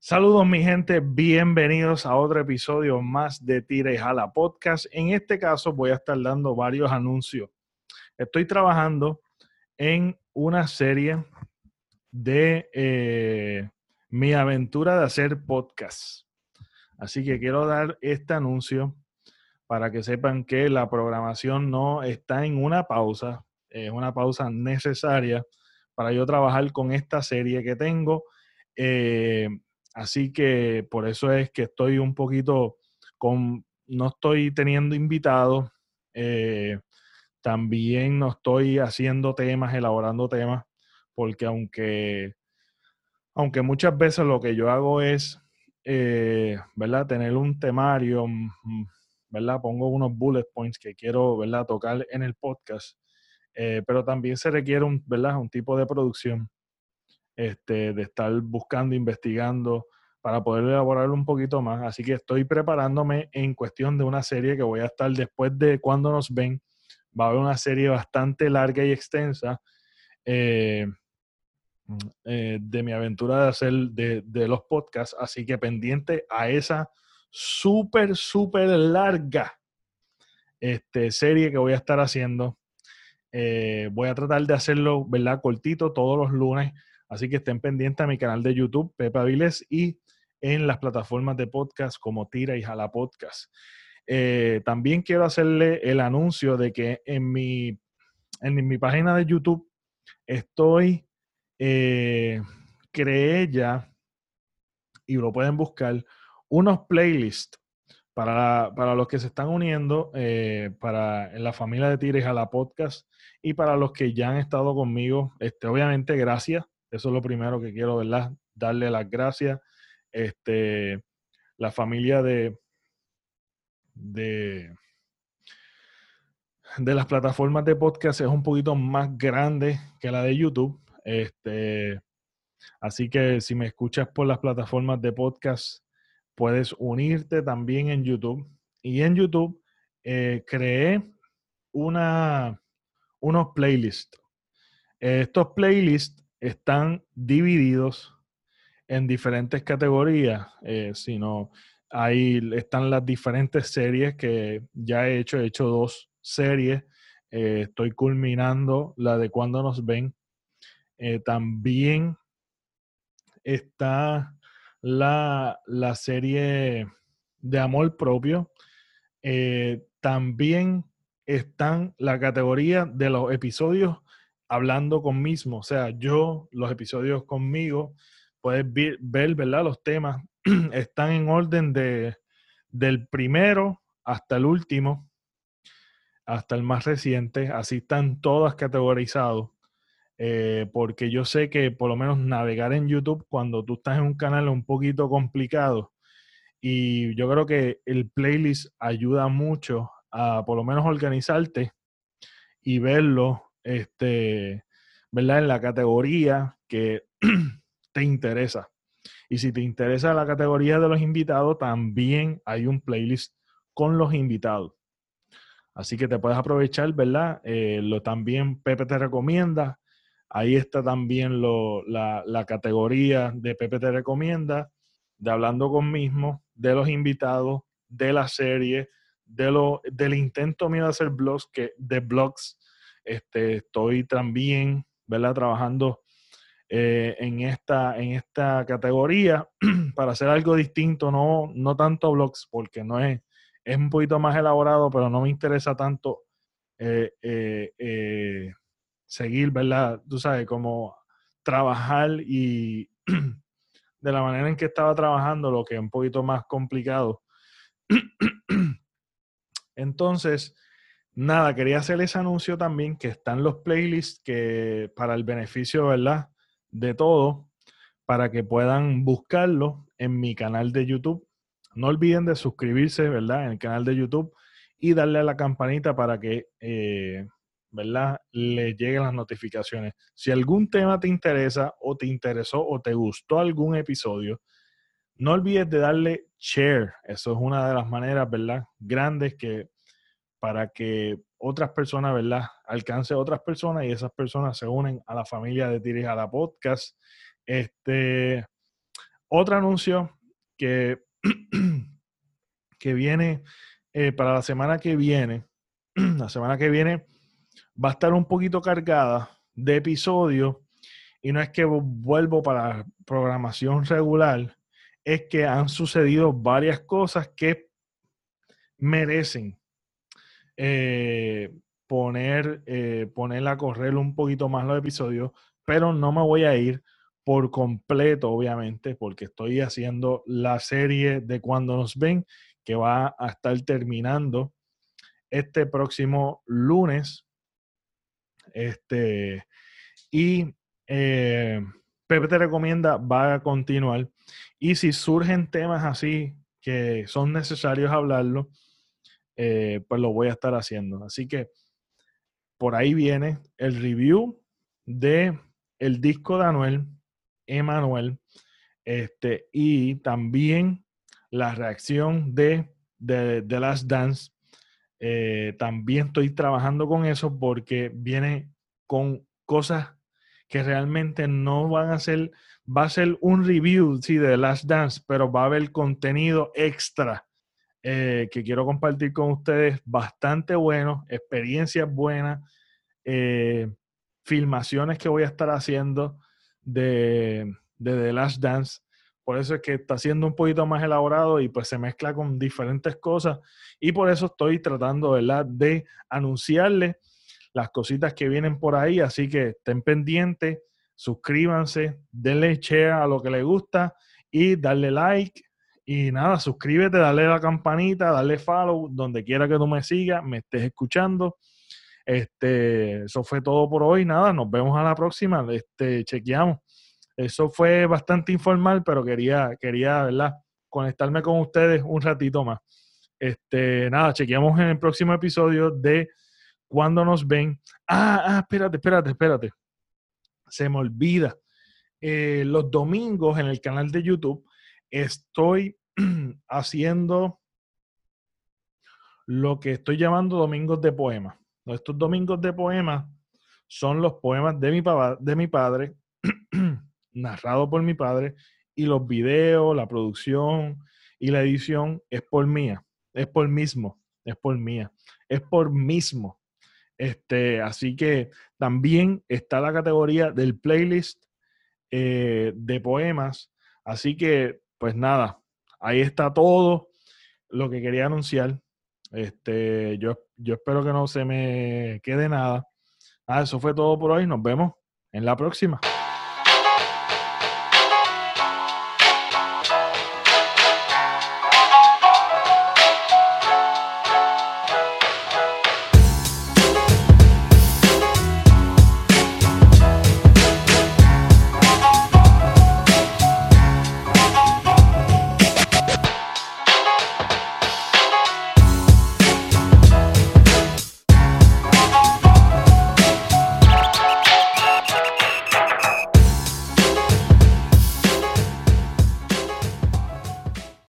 Saludos mi gente, bienvenidos a otro episodio más de Tira y Jala Podcast. En este caso voy a estar dando varios anuncios. Estoy trabajando en una serie de eh, mi aventura de hacer podcast. Así que quiero dar este anuncio para que sepan que la programación no está en una pausa, es una pausa necesaria para yo trabajar con esta serie que tengo. Eh, Así que por eso es que estoy un poquito con, no estoy teniendo invitados, eh, también no estoy haciendo temas, elaborando temas, porque aunque, aunque muchas veces lo que yo hago es, eh, ¿verdad? Tener un temario, mm, mm, ¿verdad? Pongo unos bullet points que quiero, ¿verdad? Tocar en el podcast, eh, pero también se requiere un, ¿verdad? Un tipo de producción este, de estar buscando, investigando para poder elaborar un poquito más. Así que estoy preparándome en cuestión de una serie que voy a estar después de cuando nos ven. Va a haber una serie bastante larga y extensa eh, eh, de mi aventura de hacer de, los podcasts. Así que pendiente a esa súper, súper larga este, serie que voy a estar haciendo. Eh, voy a tratar de hacerlo, ¿verdad? Cortito todos los lunes Así que estén pendientes a mi canal de YouTube, Pepa Viles, y en las plataformas de podcast como Tira y Jala Podcast. Eh, también quiero hacerle el anuncio de que en mi, en mi página de YouTube estoy, eh, creé ya, y lo pueden buscar, unos playlists para, los que se están uniendo eh, para la familia de Tira y Jala Podcast y para los que ya han estado conmigo. Este, obviamente, gracias eso es lo primero que quiero. Darle las gracias. Este, la familia de, de, de las plataformas de podcast es un poquito más grande que la de YouTube. Este, así que si me escuchas por las plataformas de podcast, puedes unirte también en YouTube. Y en YouTube eh, creé una, unos playlists. Estos playlists están divididos en diferentes categorías, eh, sino ahí están las diferentes series que ya he hecho, he hecho dos series, eh, estoy culminando la de cuando nos ven. Eh, también está la, la, serie de amor propio. también están la categoría de los episodios hablando con mismo, o sea, yo, los episodios conmigo, puedes ver, ¿verdad? Los temas están en orden de, del primero hasta el último, hasta el más reciente, así están todas categorizados. Eh, porque yo sé que por lo menos navegar en YouTube cuando tú estás en un canal es un poquito complicado y yo creo que el playlist ayuda mucho a por lo menos organizarte y verlo este, ¿verdad? En la categoría que te interesa. Y si te interesa la categoría de los invitados, también hay un playlist con los invitados. Así que te puedes aprovechar, ¿verdad? Eh, lo también Pepe te recomienda. Ahí está también lo, la, la, categoría de Pepe te recomienda, de hablando con mismo, de los invitados, de la serie, de lo, del intento mío de hacer blogs, que, de blogs este, estoy también, ¿verdad? Trabajando eh, en, esta, en esta categoría para hacer algo distinto, no, no tanto blogs, porque no es, es un poquito más elaborado, pero no me interesa tanto eh, eh, seguir, ¿verdad? Tú sabes, como trabajar y de la manera en que estaba trabajando, lo que es un poquito más complicado. Entonces, Nada, quería hacer ese anuncio también que están los playlists que para el beneficio, ¿verdad? De todo, para que puedan buscarlo en mi canal de YouTube. No olviden de suscribirse, ¿verdad? En el canal de YouTube y darle a la campanita para que, eh, ¿verdad? Le lleguen las notificaciones. Si algún tema te interesa o te interesó o te gustó algún episodio, no olvides de darle share. Eso es una de las maneras, ¿verdad? Grandes que para que otras personas, ¿verdad? Alcance a otras personas y esas personas se unen a la familia de Tiris a la podcast. Este, otro anuncio que, que viene eh, para la semana que viene, la semana que viene va a estar un poquito cargada de episodios y no es que vuelvo para programación regular, es que han sucedido varias cosas que merecen eh, poner, eh, a correr un poquito más los episodios, pero no me voy a ir por completo, obviamente, porque estoy haciendo la serie de Cuando nos ven, que va a estar terminando este próximo lunes. Este, y eh, Pepe te recomienda, va a continuar. Y si surgen temas así que son necesarios hablarlo, eh, pues lo voy a estar haciendo. Así que por ahí viene el review de el disco de Anuel, Emanuel, este, y también la reacción de The Last Dance. Eh, también estoy trabajando con eso porque viene con cosas que realmente no van a ser, va a ser un review, sí, de The Last Dance, pero va a haber contenido extra eh, que quiero compartir con ustedes, bastante bueno, experiencias buenas, eh, filmaciones que voy a estar haciendo de, de The Last Dance. Por eso es que está siendo un poquito más elaborado y pues se mezcla con diferentes cosas. Y por eso estoy tratando, ¿verdad?, de anunciarles las cositas que vienen por ahí. Así que estén pendientes, suscríbanse, denle share a lo que les gusta y darle like. Y nada, suscríbete, dale la campanita, dale follow, donde quiera que tú me sigas, me estés escuchando. Este, eso fue todo por hoy. Nada, nos vemos a la próxima. Este, chequeamos. Eso fue bastante informal, pero quería, quería, ¿verdad? Conectarme con ustedes un ratito más. Este, nada, chequeamos en el próximo episodio de Cuando nos ven. Ah, ah, espérate, espérate, espérate. Se me olvida. Eh, los domingos en el canal de YouTube estoy haciendo lo que estoy llamando domingos de poemas. Estos domingos de poemas son los poemas de mi, de mi padre, narrado por mi padre, y los videos, la producción y la edición es por mía, es por mismo, es por mía, es por mismo. Este, así que también está la categoría del playlist eh, de poemas. Así que, pues nada, ahí está todo lo que quería anunciar. Este, yo, yo espero que no se me quede nada. Ah, eso fue todo por hoy. Nos vemos en la próxima.